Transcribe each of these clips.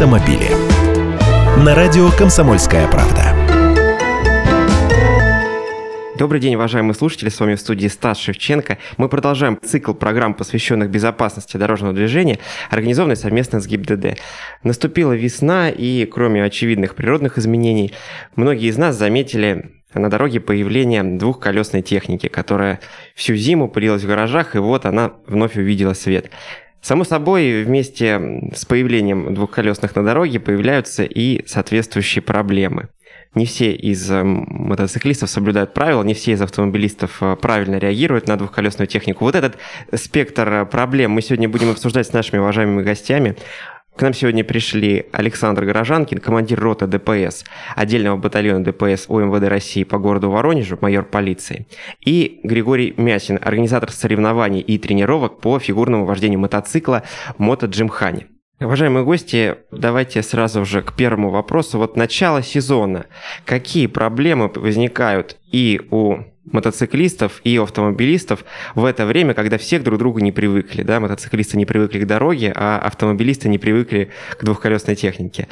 автомобили. На радио «Комсомольская правда». Добрый день, уважаемые слушатели, с вами в студии Стас Шевченко. Мы продолжаем цикл программ, посвященных безопасности дорожного движения, организованный совместно с ГИБДД. Наступила весна, и кроме очевидных природных изменений, многие из нас заметили на дороге появление двухколесной техники, которая всю зиму пылилась в гаражах, и вот она вновь увидела свет. Само собой, вместе с появлением двухколесных на дороге появляются и соответствующие проблемы не все из мотоциклистов соблюдают правила, не все из автомобилистов э, правильно реагируют на двухколесную технику. Вот этот спектр э, проблем мы сегодня будем обсуждать с нашими уважаемыми гостями. К нам сегодня пришли Александр Горожанкин, командир роты ДПС, отдельного батальона ДПС УМВД России по городу Воронежу, майор полиции, и Григорий Мясин, организатор соревнований и тренировок по фигурному вождению мотоцикла Мото Джимхани. Уважаемые гости, давайте сразу же к первому вопросу. Вот начало сезона. Какие проблемы возникают и у мотоциклистов и автомобилистов в это время, когда все друг к другу не привыкли. Да? Мотоциклисты не привыкли к дороге, а автомобилисты не привыкли к двухколесной технике.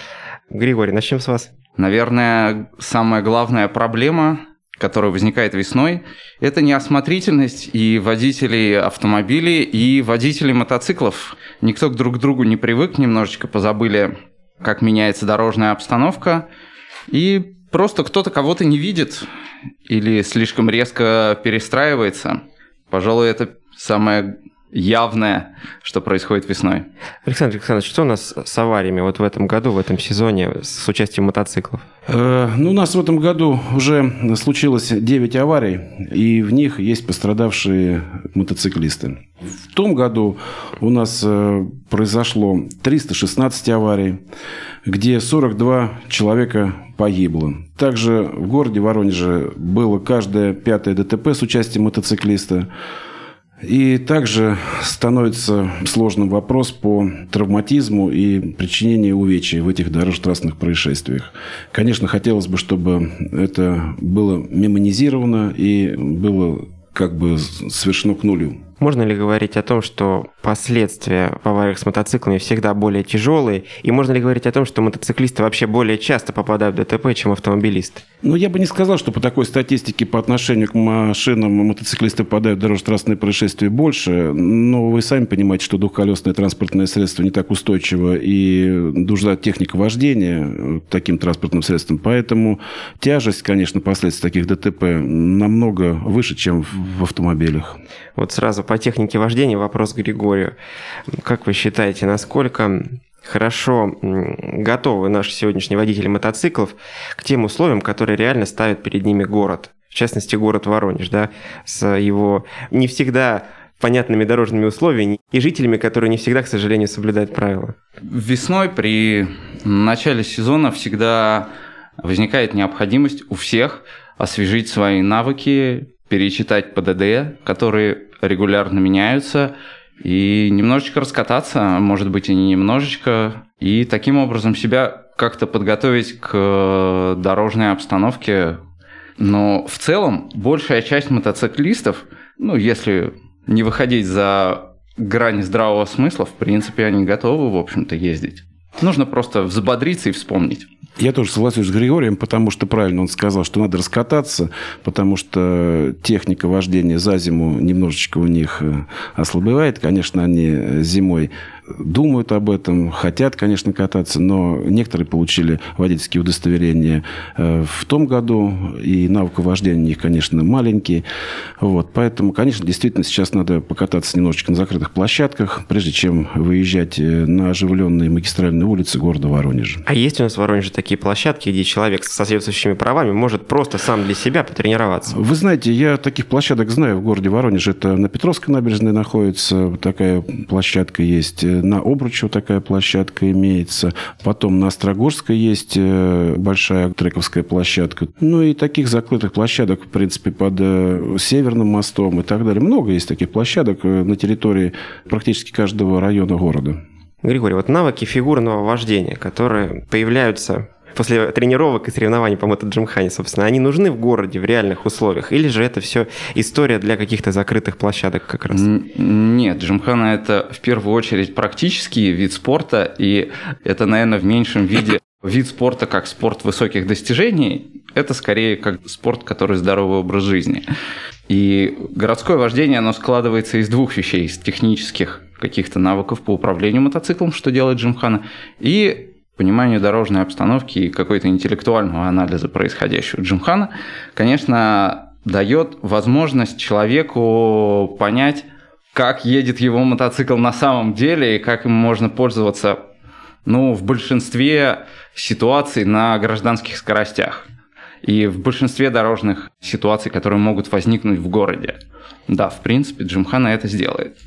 Григорий, начнем с вас. Наверное, самая главная проблема которая возникает весной, это неосмотрительность и водителей автомобилей, и водителей мотоциклов. Никто друг к другу не привык, немножечко позабыли, как меняется дорожная обстановка, и просто кто-то кого-то не видит или слишком резко перестраивается. Пожалуй, это самое явное, что происходит весной. Александр Александрович, что у нас с авариями вот в этом году, в этом сезоне с участием мотоциклов? Э, ну, у нас в этом году уже случилось 9 аварий, и в них есть пострадавшие мотоциклисты. В том году у нас э, произошло 316 аварий, где 42 человека погибло. Также в городе Воронеже было каждое пятое ДТП с участием мотоциклиста. И также становится сложным вопрос по травматизму и причинению увечий в этих дорожно-трассных происшествиях. Конечно, хотелось бы, чтобы это было мемонизировано и было как бы совершено к нулю. Можно ли говорить о том, что последствия в авариях с мотоциклами всегда более тяжелые? И можно ли говорить о том, что мотоциклисты вообще более часто попадают в ДТП, чем автомобилисты? Ну, я бы не сказал, что по такой статистике по отношению к машинам мотоциклисты попадают в дорожно-транспортные происшествия больше. Но вы сами понимаете, что двухколесное транспортное средство не так устойчиво и нужна техника вождения таким транспортным средством. Поэтому тяжесть, конечно, последствий таких ДТП намного выше, чем в автомобилях. Вот сразу по технике вождения вопрос Григорию. Как вы считаете, насколько хорошо готовы наши сегодняшние водители мотоциклов к тем условиям, которые реально ставит перед ними город? В частности, город Воронеж, да, с его не всегда понятными дорожными условиями и жителями, которые не всегда, к сожалению, соблюдают правила. Весной при начале сезона всегда возникает необходимость у всех освежить свои навыки, перечитать ПДД, которые регулярно меняются, и немножечко раскататься, может быть, и не немножечко, и таким образом себя как-то подготовить к дорожной обстановке. Но в целом большая часть мотоциклистов, ну, если не выходить за грани здравого смысла, в принципе, они готовы, в общем-то, ездить. Нужно просто взбодриться и вспомнить. Я тоже согласен с Григорием, потому что правильно он сказал, что надо раскататься, потому что техника вождения за зиму немножечко у них э, ослабевает. Конечно, они зимой думают об этом, хотят, конечно, кататься, но некоторые получили водительские удостоверения э, в том году, и навык вождения у них, конечно, маленький. Вот, поэтому, конечно, действительно сейчас надо покататься немножечко на закрытых площадках, прежде чем выезжать э, на оживленные магистральные улицы города Воронежа. А есть у нас в Воронеже такие площадки, где человек с соответствующими правами может просто сам для себя потренироваться? Вы знаете, я таких площадок знаю в городе Воронеже. Это на Петровской набережной находится такая площадка есть на Обручево такая площадка имеется. Потом на Острогорской есть э, большая трековская площадка. Ну и таких закрытых площадок, в принципе, под э, Северным мостом и так далее. Много есть таких площадок э, на территории практически каждого района города. Григорий, вот навыки фигурного вождения, которые появляются после тренировок и соревнований по мотоджимхане, собственно, они нужны в городе в реальных условиях? Или же это все история для каких-то закрытых площадок как раз? Нет, джимхана – это в первую очередь практический вид спорта, и это, наверное, в меньшем виде вид спорта как спорт высоких достижений, это скорее как спорт, который здоровый образ жизни. И городское вождение, оно складывается из двух вещей, из технических каких-то навыков по управлению мотоциклом, что делает Джимхана, и пониманию дорожной обстановки и какой-то интеллектуального анализа происходящего. Джимхана, конечно, дает возможность человеку понять, как едет его мотоцикл на самом деле и как им можно пользоваться ну, в большинстве ситуаций на гражданских скоростях и в большинстве дорожных ситуаций, которые могут возникнуть в городе. Да, в принципе, Джимхана это сделает.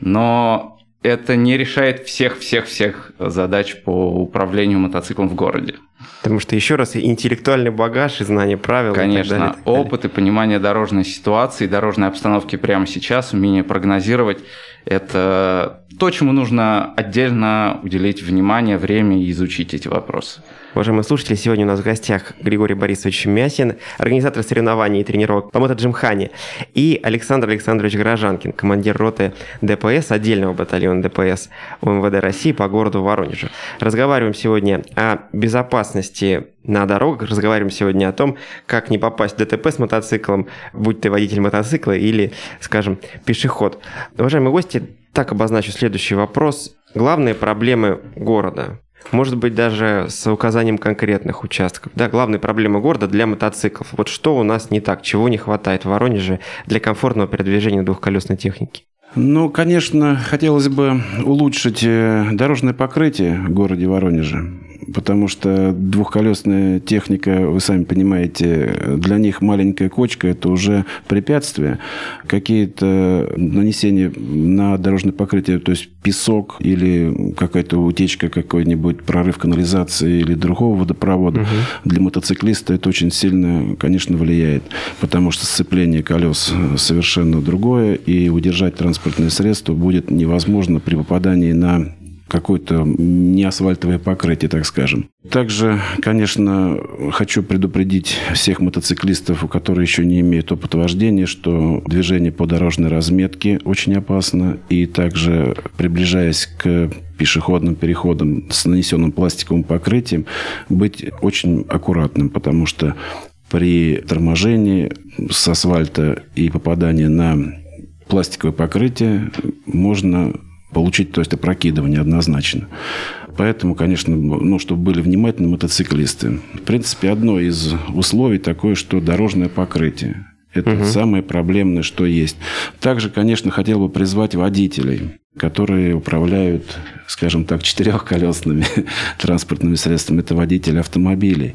Но это не решает всех-всех-всех задач по управлению мотоциклом в городе. Потому что, еще раз, интеллектуальный багаж и знание правил. Конечно, и далее, и опыт и понимание дорожной ситуации, дорожной обстановки прямо сейчас, умение прогнозировать – это то, чему нужно отдельно уделить внимание, время и изучить эти вопросы. Уважаемые слушатели, сегодня у нас в гостях Григорий Борисович Мясин, организатор соревнований и тренировок по мотоджимхане, и Александр Александрович Горожанкин, командир роты ДПС, отдельного батальона ДПС УМВД России по городу Воронежу. Разговариваем сегодня о безопасности на дорогах, разговариваем сегодня о том, как не попасть в ДТП с мотоциклом, будь ты водитель мотоцикла или, скажем, пешеход. Уважаемые гости, так обозначу следующий вопрос. Главные проблемы города может быть, даже с указанием конкретных участков. Да, главная проблема города для мотоциклов. Вот что у нас не так, чего не хватает в Воронеже для комфортного передвижения двухколесной техники? Ну, конечно, хотелось бы улучшить э, дорожное покрытие в городе Воронеже потому что двухколесная техника, вы сами понимаете, для них маленькая кочка – это уже препятствие. Какие-то нанесения на дорожное покрытие, то есть песок или какая-то утечка, какой-нибудь прорыв канализации или другого водопровода, угу. для мотоциклиста это очень сильно, конечно, влияет, потому что сцепление колес совершенно другое, и удержать транспортное средство будет невозможно при попадании на какое-то неасфальтовое покрытие, так скажем. Также, конечно, хочу предупредить всех мотоциклистов, у которых еще не имеют опыта вождения, что движение по дорожной разметке очень опасно. И также, приближаясь к пешеходным переходам с нанесенным пластиковым покрытием, быть очень аккуратным, потому что при торможении с асфальта и попадании на пластиковое покрытие можно получить, то есть опрокидывание однозначно. Поэтому, конечно, ну, чтобы были внимательны мотоциклисты. В принципе, одно из условий такое, что дорожное покрытие. Это угу. самое проблемное, что есть. Также, конечно, хотел бы призвать водителей, которые управляют, скажем так, четырехколесными транспортными средствами. Это водители автомобилей.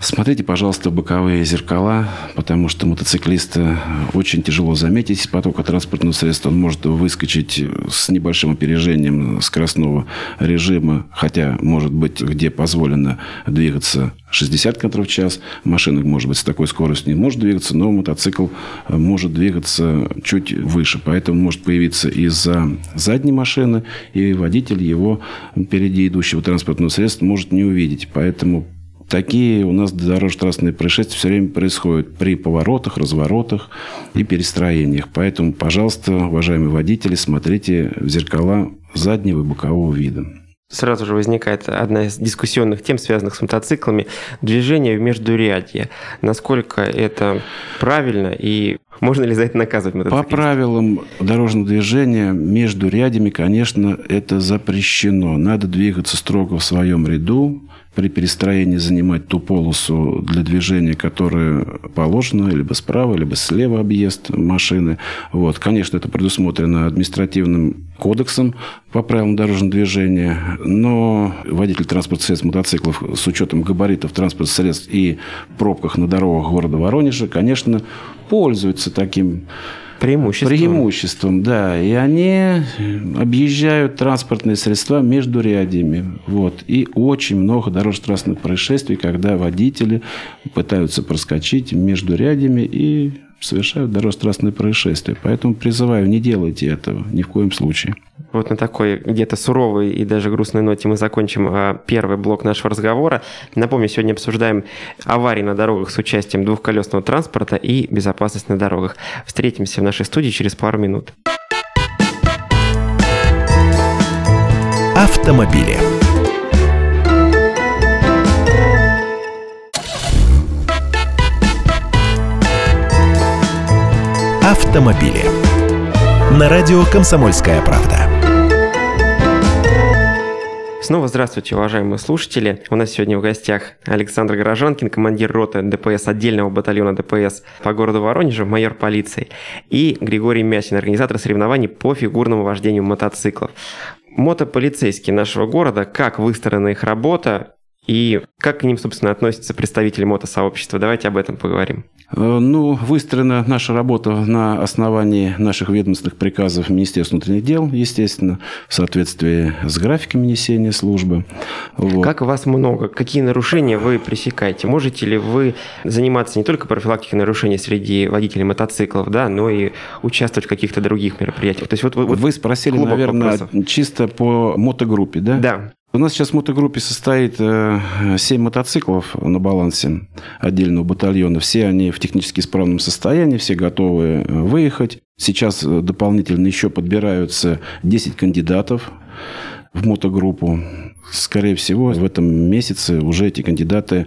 Смотрите, пожалуйста, боковые зеркала, потому что мотоциклиста очень тяжело заметить из потока транспортного средства. Он может выскочить с небольшим опережением скоростного режима, хотя, может быть, где позволено двигаться 60 км в час. Машина, может быть, с такой скоростью не может двигаться, но мотоцикл может двигаться чуть выше. Поэтому может появиться из-за задней машины, и водитель его впереди идущего транспортного средства может не увидеть. Поэтому Такие у нас дорожно-транспортные происшествия все время происходят при поворотах, разворотах и перестроениях. Поэтому, пожалуйста, уважаемые водители, смотрите в зеркала заднего и бокового вида. Сразу же возникает одна из дискуссионных тем, связанных с мотоциклами, движение в междурядье. Насколько это правильно и можно ли за это наказывать мотоциклистов? По правилам дорожного движения между рядами, конечно, это запрещено. Надо двигаться строго в своем ряду, при перестроении занимать ту полосу для движения, которая положена, либо справа, либо слева объезд машины. Вот. Конечно, это предусмотрено административным кодексом по правилам дорожного движения, но водитель транспортных средств мотоциклов с учетом габаритов транспортных средств и пробках на дорогах города Воронежа, конечно, пользуются таким Преимуществом. Преимуществом, да. И они объезжают транспортные средства между рядами. Вот. И очень много дорожно-транспортных происшествий, когда водители пытаются проскочить между рядами и совершают дорожно-транспортные происшествия. Поэтому призываю, не делайте этого ни в коем случае. Вот на такой где-то суровой и даже грустной ноте мы закончим э, первый блок нашего разговора. Напомню, сегодня обсуждаем аварии на дорогах с участием двухколесного транспорта и безопасность на дорогах. Встретимся в нашей студии через пару минут. Автомобили. Автомобили. На радио «Комсомольская правда». Снова здравствуйте, уважаемые слушатели. У нас сегодня в гостях Александр Горожанкин, командир роты ДПС отдельного батальона ДПС по городу Воронежу, майор полиции, и Григорий Мясин, организатор соревнований по фигурному вождению мотоциклов. Мотополицейские нашего города, как выстроена их работа, и как к ним, собственно, относятся представители мотосообщества? Давайте об этом поговорим. Э, ну, выстроена наша работа на основании наших ведомственных приказов Министерства внутренних дел, естественно, в соответствии с графиком несения службы. Вот. Как вас много? Какие нарушения вы пресекаете? Можете ли вы заниматься не только профилактикой нарушений среди водителей мотоциклов, да, но и участвовать в каких-то других мероприятиях? То есть вот, вот вы спросили, наверное, вопросов. чисто по мотогруппе, да? Да. У нас сейчас в мотогруппе состоит 7 э, мотоциклов на балансе отдельного батальона. Все они в технически исправном состоянии, все готовы э, выехать. Сейчас э, дополнительно еще подбираются 10 кандидатов в мотогруппу. Скорее всего, в этом месяце уже эти кандидаты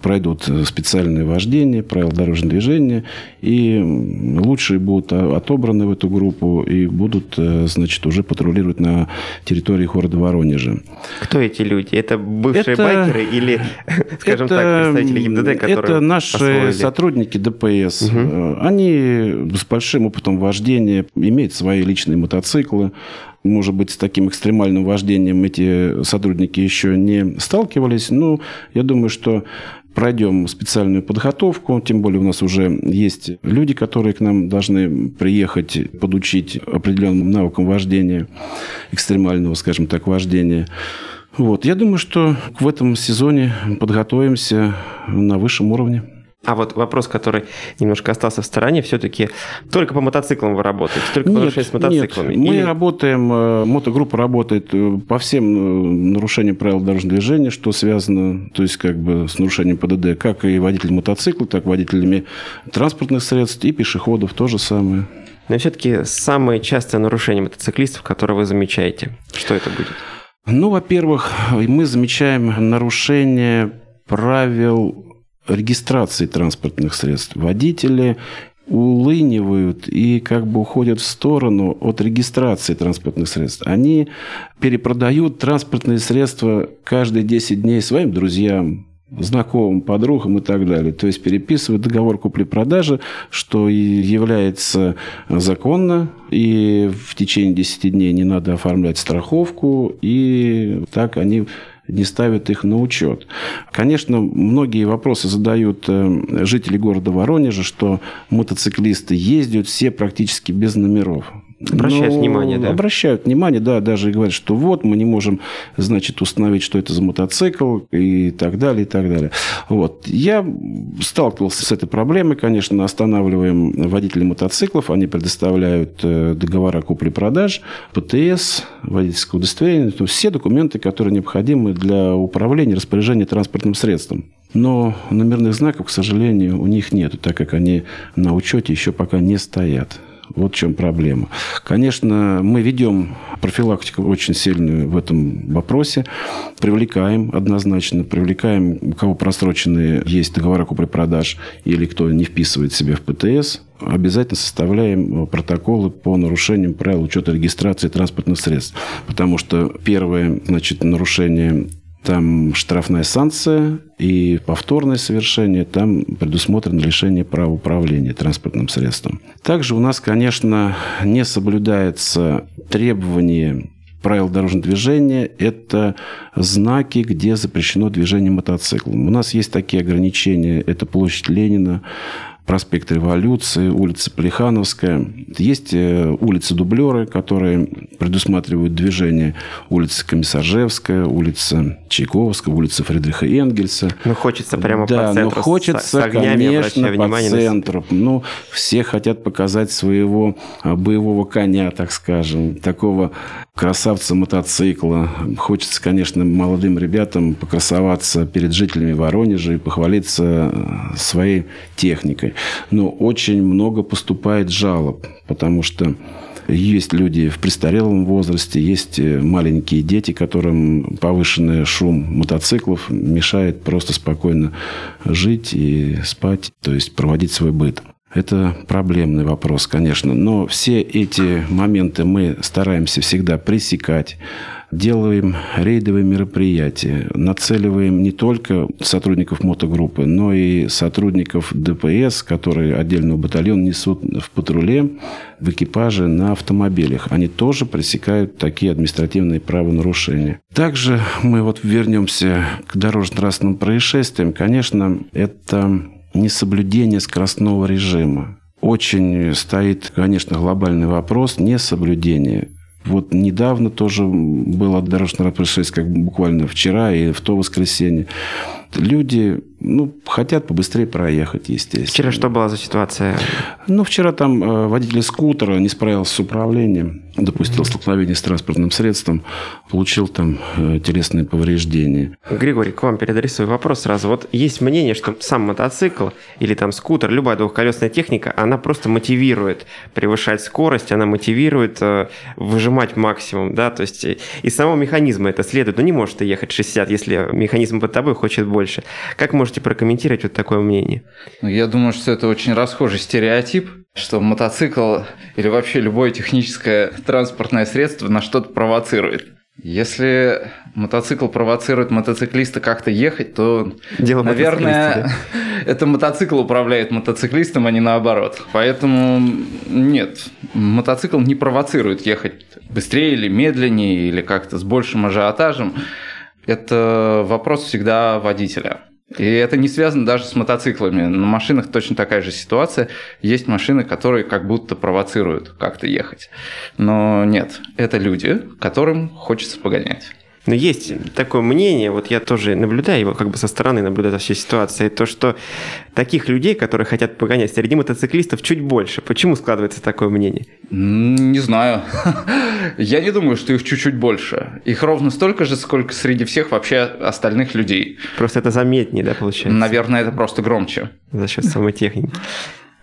пройдут специальное вождение, правила дорожного движения, и лучшие будут отобраны в эту группу и будут, э, значит, уже патрулировать на территории города Воронежа. Кто эти люди? Это бывшие это, байкеры или, скажем это, так, представители ГИБДД, которые Это наши освоили? сотрудники ДПС. Угу. Они с большим опытом вождения, имеют свои личные мотоциклы, может быть, с таким экстремальным вождением эти сотрудники еще не сталкивались. Но я думаю, что пройдем специальную подготовку, тем более у нас уже есть люди, которые к нам должны приехать, подучить определенным навыкам вождения, экстремального, скажем так, вождения. Вот. Я думаю, что в этом сезоне подготовимся на высшем уровне. А вот вопрос, который немножко остался в стороне, все-таки только по мотоциклам вы работаете, только нет, по с мотоциклами? Нет, Или... мы работаем, э, мотогруппа работает э, по всем э, нарушениям правил дорожного движения, что связано, то есть как бы с нарушением ПДД, как и водители мотоцикла, так и водителями транспортных средств и пешеходов то же самое. Но все-таки самое частое нарушение мотоциклистов, которое вы замечаете, что это будет? Ну, во-первых, мы замечаем нарушение правил регистрации транспортных средств. Водители улынивают и как бы уходят в сторону от регистрации транспортных средств. Они перепродают транспортные средства каждые 10 дней своим друзьям, знакомым, подругам и так далее. То есть переписывают договор купли-продажи, что является законно, и в течение 10 дней не надо оформлять страховку, и так они не ставят их на учет. Конечно, многие вопросы задают э, жители города Воронежа, что мотоциклисты ездят все практически без номеров. Обращают Но внимание, да? Обращают внимание, да, даже говорят, что вот мы не можем, значит, установить, что это за мотоцикл и так далее, и так далее. Вот. Я сталкивался с этой проблемой, конечно, останавливаем водителей мотоциклов, они предоставляют э, договора купли-продаж, ПТС, водительское удостоверение, то есть все документы, которые необходимы для управления, распоряжения транспортным средством. Но номерных знаков, к сожалению, у них нет, так как они на учете еще пока не стоят. Вот в чем проблема. Конечно, мы ведем профилактику очень сильную в этом вопросе. Привлекаем однозначно, привлекаем, у кого просроченные есть договора купли-продаж или кто не вписывает себя в ПТС, обязательно составляем протоколы по нарушениям правил учета регистрации транспортных средств. Потому что первое значит, нарушение там штрафная санкция и повторное совершение, там предусмотрено лишение права управления транспортным средством. Также у нас, конечно, не соблюдается требование правил дорожного движения – это знаки, где запрещено движение мотоциклом. У нас есть такие ограничения. Это площадь Ленина, проспект Революции, улица Плехановская. Есть э, улицы Дублеры, которые предусматривают движение улица Комиссаржевская, улица Чайковская, улица Фридриха Энгельса. Ну, хочется прямо да, по центру. Ну, хочется, с, огнями, конечно, по центру. Ну, все хотят показать своего а, боевого коня, так скажем, такого красавца мотоцикла. Хочется, конечно, молодым ребятам покрасоваться перед жителями Воронежа и похвалиться своей техникой. Но очень много поступает жалоб, потому что есть люди в престарелом возрасте, есть э, маленькие дети, которым повышенный шум мотоциклов мешает просто спокойно жить и спать, то есть проводить свой быт. Это проблемный вопрос, конечно, но все эти моменты мы стараемся всегда пресекать делаем рейдовые мероприятия, нацеливаем не только сотрудников мотогруппы, но и сотрудников ДПС, которые отдельного батальона несут в патруле, в экипаже на автомобилях. Они тоже пресекают такие административные правонарушения. Также мы вот вернемся к дорожно-трассным происшествиям. Конечно, это несоблюдение скоростного режима. Очень стоит, конечно, глобальный вопрос несоблюдения вот недавно тоже было дорожное происшествие, как буквально вчера и в то воскресенье. Люди ну, хотят побыстрее проехать, естественно. Вчера что была за ситуация? Ну, вчера там э, водитель скутера не справился с управлением, допустил mm-hmm. столкновение с транспортным средством, получил там э, телесные повреждения. Григорий, к вам свой вопрос сразу. Вот есть мнение, что сам мотоцикл или там скутер, любая двухколесная техника, она просто мотивирует превышать скорость, она мотивирует э, выжимать максимум, да, то есть из самого механизма это следует. Ну, не может ты ехать 60, если механизм под тобой хочет больше. Как можно можете прокомментировать вот такое мнение? Ну, я думаю, что это очень расхожий стереотип, что мотоцикл или вообще любое техническое транспортное средство на что-то провоцирует. Если мотоцикл провоцирует мотоциклиста как-то ехать, то, Дело наверное, да? это мотоцикл управляет мотоциклистом, а не наоборот. Поэтому нет, мотоцикл не провоцирует ехать быстрее или медленнее, или как-то с большим ажиотажем. Это вопрос всегда водителя. И это не связано даже с мотоциклами. На машинах точно такая же ситуация. Есть машины, которые как будто провоцируют как-то ехать. Но нет, это люди, которым хочется погонять. Но есть такое мнение, вот я тоже наблюдаю его как бы со стороны, наблюдаю за всей ситуацией, то, что таких людей, которые хотят погонять среди мотоциклистов, чуть больше. Почему складывается такое мнение? Не знаю. Я не думаю, что их чуть-чуть больше. Их ровно столько же, сколько среди всех вообще остальных людей. Просто это заметнее, да, получается? Наверное, это просто громче. За счет самой техники.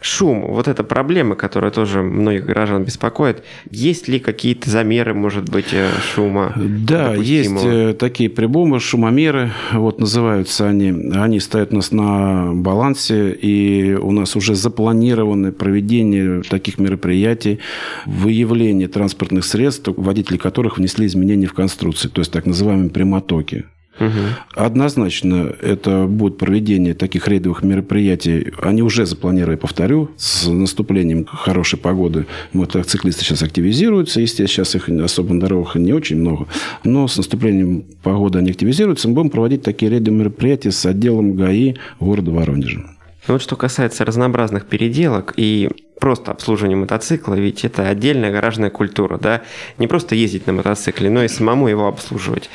Шум, вот эта проблема, которая тоже многих граждан беспокоит. Есть ли какие-то замеры, может быть, э, шума? Да, есть э, такие приборы, шумомеры, вот называются они. Они стоят у нас на балансе, и у нас уже запланировано проведение таких мероприятий, выявление транспортных средств, водители которых внесли изменения в конструкции, то есть так называемые прямотоки. Угу. Однозначно, это будет проведение таких рейдовых мероприятий. Они уже запланировали, повторю, с наступлением хорошей погоды. Мотоциклисты сейчас активизируются. Естественно, сейчас их особо на дорогах не очень много. Но с наступлением погоды они активизируются. Мы будем проводить такие рейдовые мероприятия с отделом ГАИ города Воронежа. Ну вот что касается разнообразных переделок и просто обслуживания мотоцикла, ведь это отдельная гаражная культура, да, не просто ездить на мотоцикле, но и самому его обслуживать.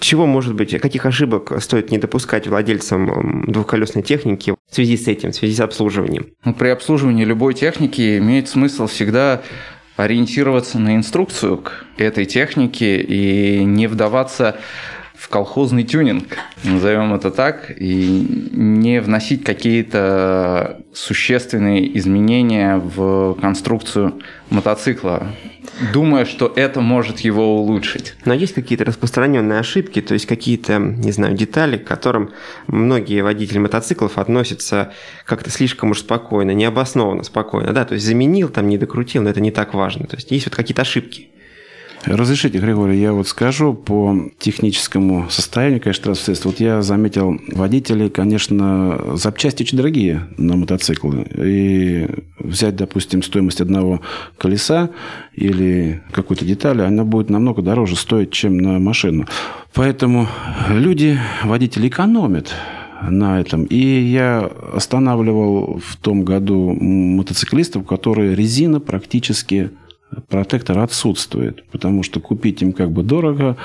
Чего, может быть, каких ошибок стоит не допускать владельцам двухколесной техники в связи с этим, в связи с обслуживанием? Ну, при обслуживании любой техники имеет смысл всегда ориентироваться на инструкцию к этой технике и не вдаваться в колхозный тюнинг, назовем это так, и не вносить какие-то существенные изменения в конструкцию мотоцикла, думая, что это может его улучшить. Но есть какие-то распространенные ошибки, то есть какие-то, не знаю, детали, к которым многие водители мотоциклов относятся как-то слишком уж спокойно, необоснованно спокойно, да, то есть заменил, там не докрутил, но это не так важно. То есть есть вот какие-то ошибки. Разрешите, Григорий, я вот скажу по техническому состоянию, конечно, транспортных Вот я заметил, водители, конечно, запчасти очень дорогие на мотоциклы. И взять, допустим, стоимость одного колеса или какой-то детали, она будет намного дороже стоить, чем на машину. Поэтому люди, водители экономят на этом. И я останавливал в том году мотоциклистов, которые резина практически протектор отсутствует, потому что купить им как бы дорого.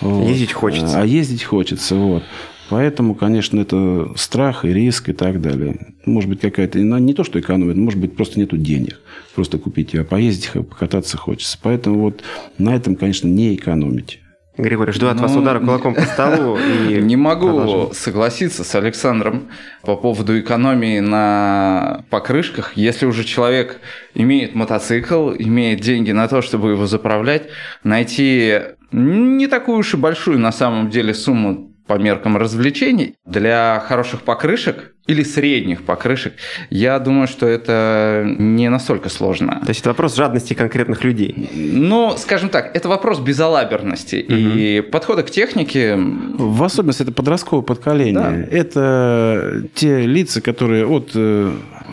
Ездить хочется. А ездить хочется, вот. Поэтому, конечно, это страх и риск и так далее. Может быть, какая-то... Не то, что экономит, может быть, просто нету денег. Просто купить, а поездить, покататься хочется. Поэтому вот на этом, конечно, не экономить. Григорий, жду от ну, вас удара кулаком по столу. И не могу продолжим. согласиться с Александром по поводу экономии на покрышках. Если уже человек имеет мотоцикл, имеет деньги на то, чтобы его заправлять, найти не такую уж и большую на самом деле сумму по меркам развлечений для хороших покрышек или средних покрышек, я думаю, что это не настолько сложно. То есть это вопрос жадности конкретных людей? Ну, скажем так, это вопрос безалаберности угу. и подхода к технике. В особенности это подростковое поколение. Да. Это те лица, которые от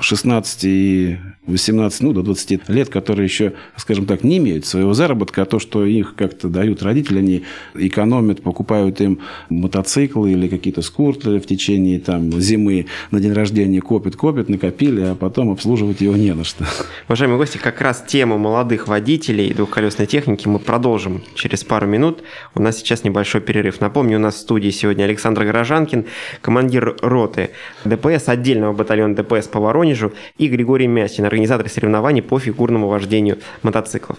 16 э, и 18, ну, до 20 лет, которые еще, скажем так, не имеют своего заработка, а то, что их как-то дают родители, они экономят, покупают им мотоциклы или какие-то скутеры в течение там, зимы на день рождения, копят, копят, накопили, а потом обслуживать его не на что. Уважаемые гости, как раз тему молодых водителей двухколесной техники мы продолжим через пару минут. У нас сейчас небольшой перерыв. Напомню, у нас в студии сегодня Александр Горожанкин, командир роты ДПС, отдельного батальона ДПС по Воронежу, и Григорий Мясин, организаторы соревнований по фигурному вождению мотоциклов.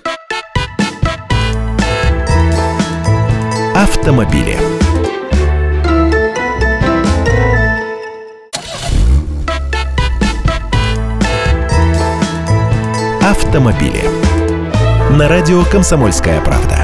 Автомобили. Автомобили. На радио «Комсомольская правда».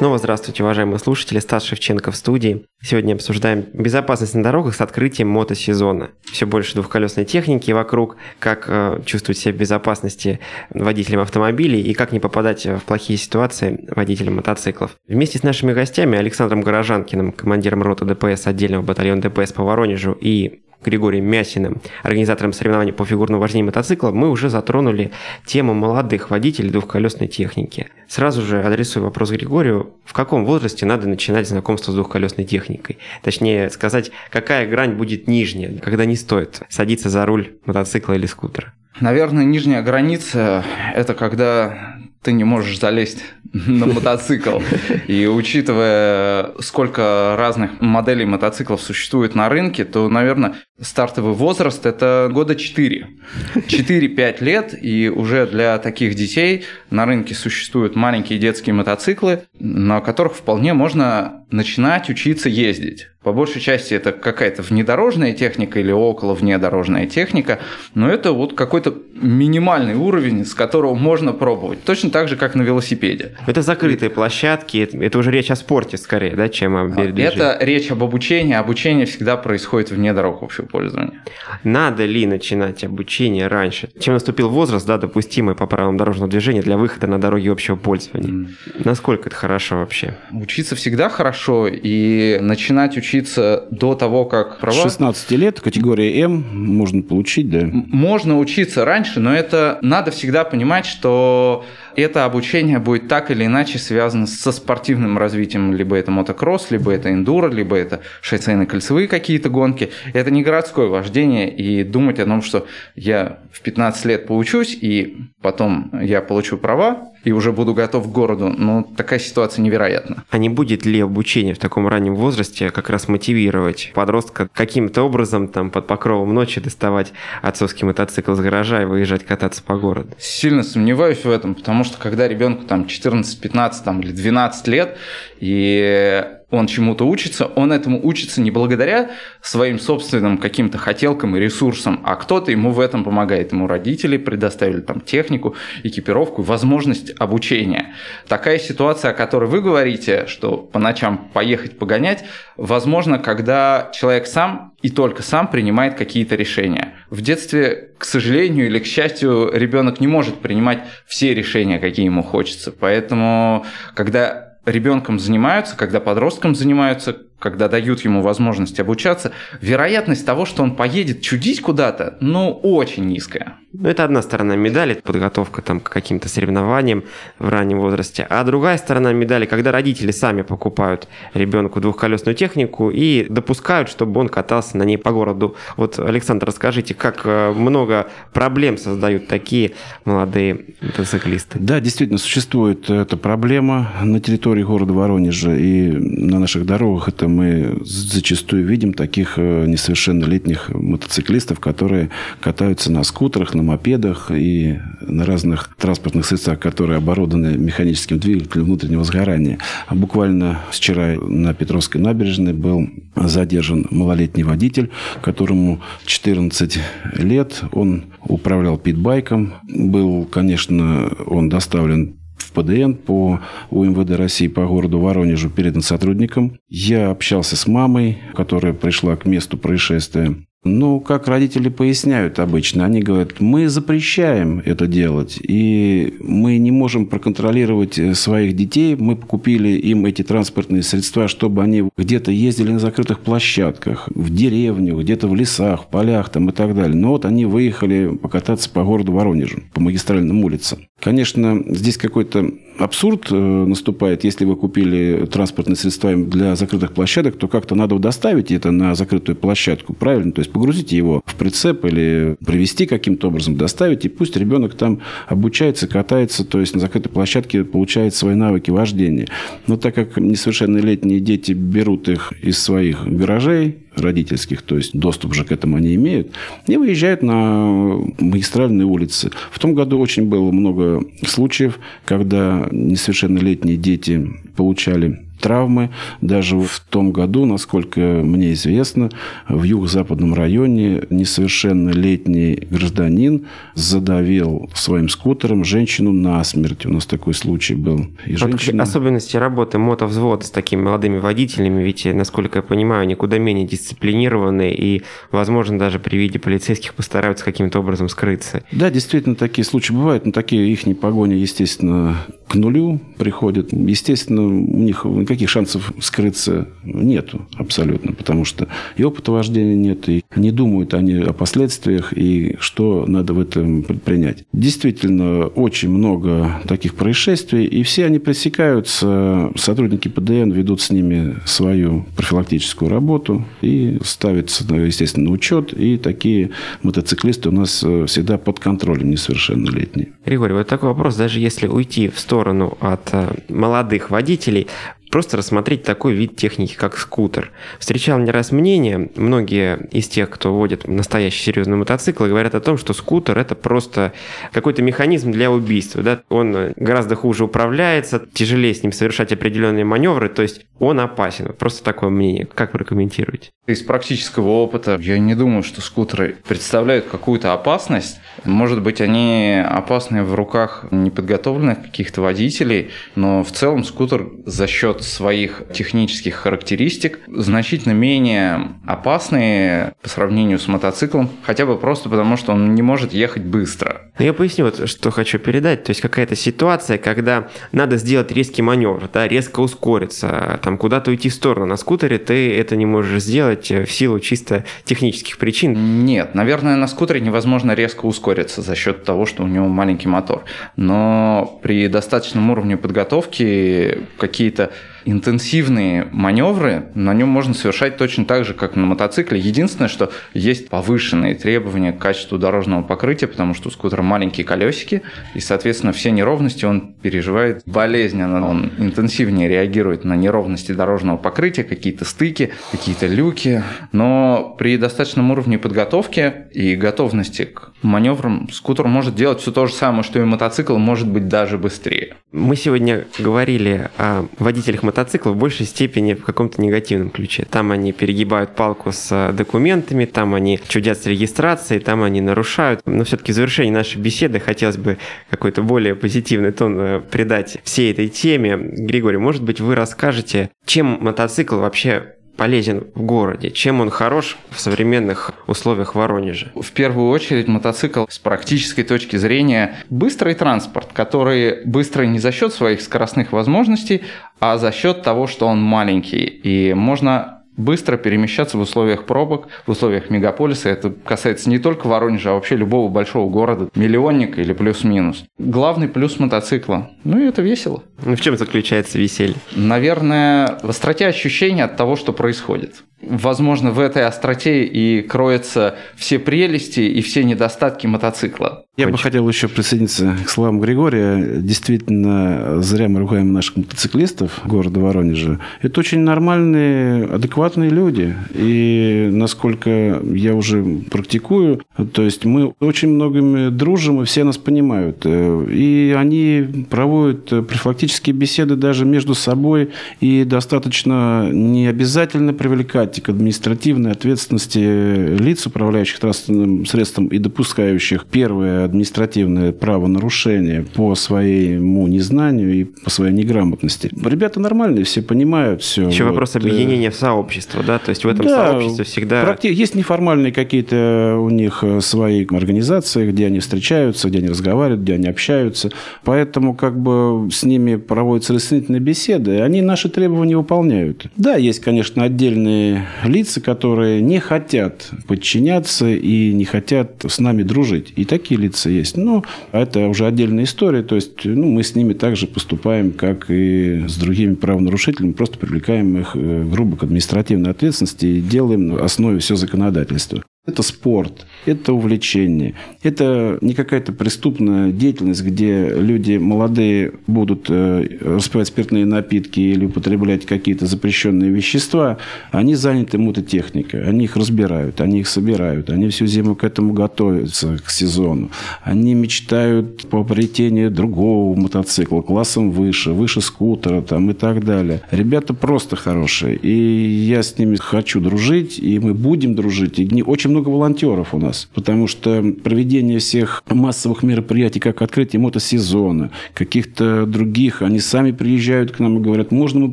Снова здравствуйте, уважаемые слушатели. Стас Шевченко в студии. Сегодня обсуждаем безопасность на дорогах с открытием мотосезона. Все больше двухколесной техники вокруг, как э, чувствовать себя в безопасности водителям автомобилей и как не попадать в плохие ситуации водителям мотоциклов. Вместе с нашими гостями Александром Горожанкиным, командиром роты ДПС отдельного батальона ДПС по Воронежу и Григорием Мясиным, организатором соревнований по фигурному вождению мотоцикла, мы уже затронули тему молодых водителей двухколесной техники. Сразу же адресую вопрос Григорию, в каком возрасте надо начинать знакомство с двухколесной техникой? Точнее сказать, какая грань будет нижняя, когда не стоит садиться за руль мотоцикла или скутера? Наверное, нижняя граница – это когда ты не можешь залезть на мотоцикл. И учитывая, сколько разных моделей мотоциклов существует на рынке, то, наверное, стартовый возраст – это года 4. 4-5 лет, и уже для таких детей на рынке существуют маленькие детские мотоциклы, на которых вполне можно начинать учиться ездить. По большей части это какая-то внедорожная техника или около внедорожная техника, но это вот какой-то минимальный уровень, с которого можно пробовать. Точно так же, как на велосипеде. Это закрытые площадки, это уже речь о спорте скорее, да, чем о передвижении? Это речь об обучении. Обучение всегда происходит вне дорог общего пользования. Надо ли начинать обучение раньше, чем наступил возраст, да, допустимый по правилам дорожного движения для выхода на дороги общего пользования? Mm. Насколько это хорошо вообще? Учиться всегда хорошо, и начинать учиться до того, как права... С 16 лет категория М можно получить, да? Можно учиться раньше, но это надо всегда понимать, что это обучение будет так или иначе связано со спортивным развитием. Либо это мотокросс, либо это эндуро, либо это шоссейные кольцевые какие-то гонки. Это не городское вождение. И думать о том, что я в 15 лет поучусь, и потом я получу права, и уже буду готов к городу, ну, такая ситуация невероятна. А не будет ли обучение в таком раннем возрасте как раз мотивировать подростка каким-то образом там под покровом ночи доставать отцовский мотоцикл с гаража и выезжать кататься по городу? Сильно сомневаюсь в этом, потому что когда ребенку там 14, 15 там, или 12 лет, и он чему-то учится, он этому учится не благодаря своим собственным каким-то хотелкам и ресурсам, а кто-то ему в этом помогает. Ему родители предоставили там технику, экипировку, возможность обучения. Такая ситуация, о которой вы говорите, что по ночам поехать погонять, возможно, когда человек сам и только сам принимает какие-то решения. В детстве, к сожалению или к счастью, ребенок не может принимать все решения, какие ему хочется. Поэтому, когда ребенком занимаются, когда подростком занимаются, когда дают ему возможность обучаться, вероятность того, что он поедет чудить куда-то, ну, очень низкая. Ну, это одна сторона медали, подготовка там, к каким-то соревнованиям в раннем возрасте. А другая сторона медали, когда родители сами покупают ребенку двухколесную технику и допускают, чтобы он катался на ней по городу. Вот, Александр, расскажите, как э, много проблем создают такие молодые мотоциклисты? Да, действительно, существует эта проблема на территории города Воронежа. И на наших дорогах это мы зачастую видим таких э, несовершеннолетних мотоциклистов, которые катаются на скутерах, на мопедах и на разных транспортных средствах, которые оборудованы механическим двигателем внутреннего сгорания. А буквально вчера на Петровской набережной был задержан малолетний водитель, которому 14 лет. Он управлял питбайком. Был, конечно, он доставлен в ПДН по УМВД России по городу Воронежу передан сотрудникам. Я общался с мамой, которая пришла к месту происшествия. Ну, как родители поясняют обычно, они говорят, мы запрещаем это делать, и мы не можем проконтролировать э, своих детей. Мы купили им эти транспортные средства, чтобы они где-то ездили на закрытых площадках, в деревню, где-то в лесах, в полях там и так далее. Но вот они выехали покататься по городу Воронежу, по магистральным улицам. Конечно, здесь какой-то абсурд э, наступает, если вы купили транспортные средства для закрытых площадок, то как-то надо доставить это на закрытую площадку, правильно? То есть погрузите его в прицеп или привезти каким-то образом, доставить, и пусть ребенок там обучается, катается, то есть на закрытой площадке получает свои навыки вождения. Но так как несовершеннолетние дети берут их из своих гаражей, родительских, то есть доступ же к этому они имеют, и выезжают на магистральные улицы. В том году очень было много случаев, когда несовершеннолетние дети получали травмы. Даже в том году, насколько мне известно, в юго-западном районе несовершеннолетний гражданин задавил своим скутером женщину насмерть. У нас такой случай был. И женщина... Особенности работы мотовзвода с такими молодыми водителями, ведь, насколько я понимаю, они куда менее дисциплинированы и, возможно, даже при виде полицейских постараются каким-то образом скрыться. Да, действительно, такие случаи бывают, но такие их погони, естественно, к нулю приходят. Естественно, у них никаких шансов скрыться нету абсолютно, потому что и опыта вождения нет, и не думают они о последствиях, и что надо в этом предпринять. Действительно, очень много таких происшествий, и все они пресекаются. Сотрудники ПДН ведут с ними свою профилактическую работу и ставятся, естественно, на учет, и такие мотоциклисты у нас всегда под контролем несовершеннолетние. Григорий, вот такой вопрос, даже если уйти в сторону от э, молодых водителей, просто рассмотреть такой вид техники, как скутер. Встречал не раз мнение, многие из тех, кто водит настоящий серьезный мотоцикл, говорят о том, что скутер это просто какой-то механизм для убийства. Да? Он гораздо хуже управляется, тяжелее с ним совершать определенные маневры, то есть он опасен. Просто такое мнение. Как прокомментируете? Из практического опыта я не думаю, что скутеры представляют какую-то опасность. Может быть, они опасны в руках неподготовленных каких-то водителей, но в целом скутер за счет своих технических характеристик значительно менее опасные по сравнению с мотоциклом, хотя бы просто потому, что он не может ехать быстро. Ну, я поясню, вот, что хочу передать. То есть какая-то ситуация, когда надо сделать резкий маневр, да, резко ускориться, там куда-то уйти в сторону. На скутере ты это не можешь сделать в силу чисто технических причин. Нет, наверное, на скутере невозможно резко ускориться за счет того, что у него маленький мотор. Но при достаточном уровне подготовки какие-то интенсивные маневры на нем можно совершать точно так же, как на мотоцикле. Единственное, что есть повышенные требования к качеству дорожного покрытия, потому что у скутера маленькие колесики, и, соответственно, все неровности он переживает болезненно. Он интенсивнее реагирует на неровности дорожного покрытия, какие-то стыки, какие-то люки. Но при достаточном уровне подготовки и готовности к маневрам скутер может делать все то же самое, что и мотоцикл, может быть даже быстрее. Мы сегодня говорили о водителях мотоциклов в большей степени в каком-то негативном ключе. Там они перегибают палку с э, документами, там они чудят с регистрацией, там они нарушают. Но все-таки в завершении нашей беседы хотелось бы какой-то более позитивный тон э, придать всей этой теме. Григорий, может быть, вы расскажете, чем мотоцикл вообще полезен в городе? Чем он хорош в современных условиях Воронежа? В первую очередь мотоцикл с практической точки зрения быстрый транспорт, который быстрый не за счет своих скоростных возможностей, а за счет того, что он маленький. И можно быстро перемещаться в условиях пробок, в условиях мегаполиса. Это касается не только Воронежа, а вообще любого большого города, миллионника или плюс-минус. Главный плюс мотоцикла. Ну и это весело. Ну, в чем заключается веселье? Наверное, в остроте ощущения от того, что происходит. Возможно, в этой остроте и кроются все прелести и все недостатки мотоцикла. Я бы хотел еще присоединиться к словам Григория. Действительно, зря мы ругаем наших мотоциклистов города Воронежа. Это очень нормальные, адекватные люди. И насколько я уже практикую, то есть мы очень многими дружим, и все нас понимают. И они проводят профилактические беседы даже между собой, и достаточно не обязательно привлекать к административной ответственности лиц, управляющих транспортным средством и допускающих первое административное правонарушение по своему незнанию и по своей неграмотности. Ребята нормальные, все понимают все. Еще вот. вопрос объединения в сообщество, да? То есть в этом да, сообществе всегда... Практи... Есть неформальные какие-то у них свои организации, где они встречаются, где они разговаривают, где они общаются. Поэтому как бы с ними проводятся рассудительные беседы, они наши требования выполняют. Да, есть, конечно, отдельные лица, которые не хотят подчиняться и не хотят с нами дружить. И такие лица есть. Но это уже отдельная история. То есть ну, мы с ними также поступаем, как и с другими правонарушителями. Просто привлекаем их э, грубо к административной ответственности и делаем на основе все законодательства. Это спорт, это увлечение, это не какая-то преступная деятельность, где люди молодые будут э, распивать спиртные напитки или употреблять какие-то запрещенные вещества. Они заняты мототехникой, они их разбирают, они их собирают, они всю зиму к этому готовятся, к сезону. Они мечтают по приобретению другого мотоцикла, классом выше, выше скутера там, и так далее. Ребята просто хорошие, и я с ними хочу дружить, и мы будем дружить. И очень много волонтеров у нас, потому что проведение всех массовых мероприятий, как открытие мотосезона, каких-то других, они сами приезжают к нам и говорят, можно мы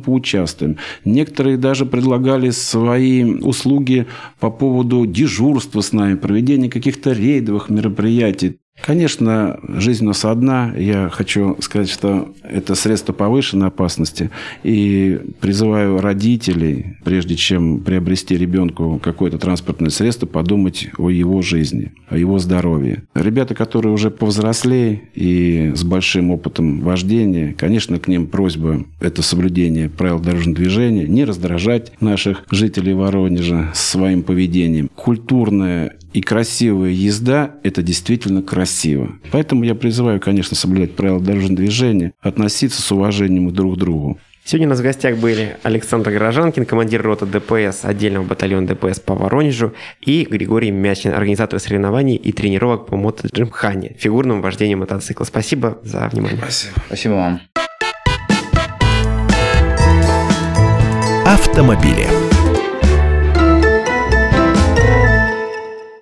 поучаствуем. Некоторые даже предлагали свои услуги по поводу дежурства с нами, проведения каких-то рейдовых мероприятий. Конечно, жизнь у нас одна. Я хочу сказать, что это средство повышенной опасности. И призываю родителей, прежде чем приобрести ребенку какое-то транспортное средство, подумать о его жизни, о его здоровье. Ребята, которые уже повзрослее и с большим опытом вождения, конечно, к ним просьба – это соблюдение правил дорожного движения, не раздражать наших жителей Воронежа своим поведением. Культурная и красивая езда – это действительно красиво. Поэтому я призываю, конечно, соблюдать правила дорожного движения, относиться с уважением друг к другу. Сегодня у нас в гостях были Александр Горожанкин, командир роты ДПС отдельного батальона ДПС по Воронежу, и Григорий Мячин, организатор соревнований и тренировок по мотоджимхане, фигурному вождению мотоцикла. Спасибо за внимание. Спасибо. Спасибо вам. Автомобили.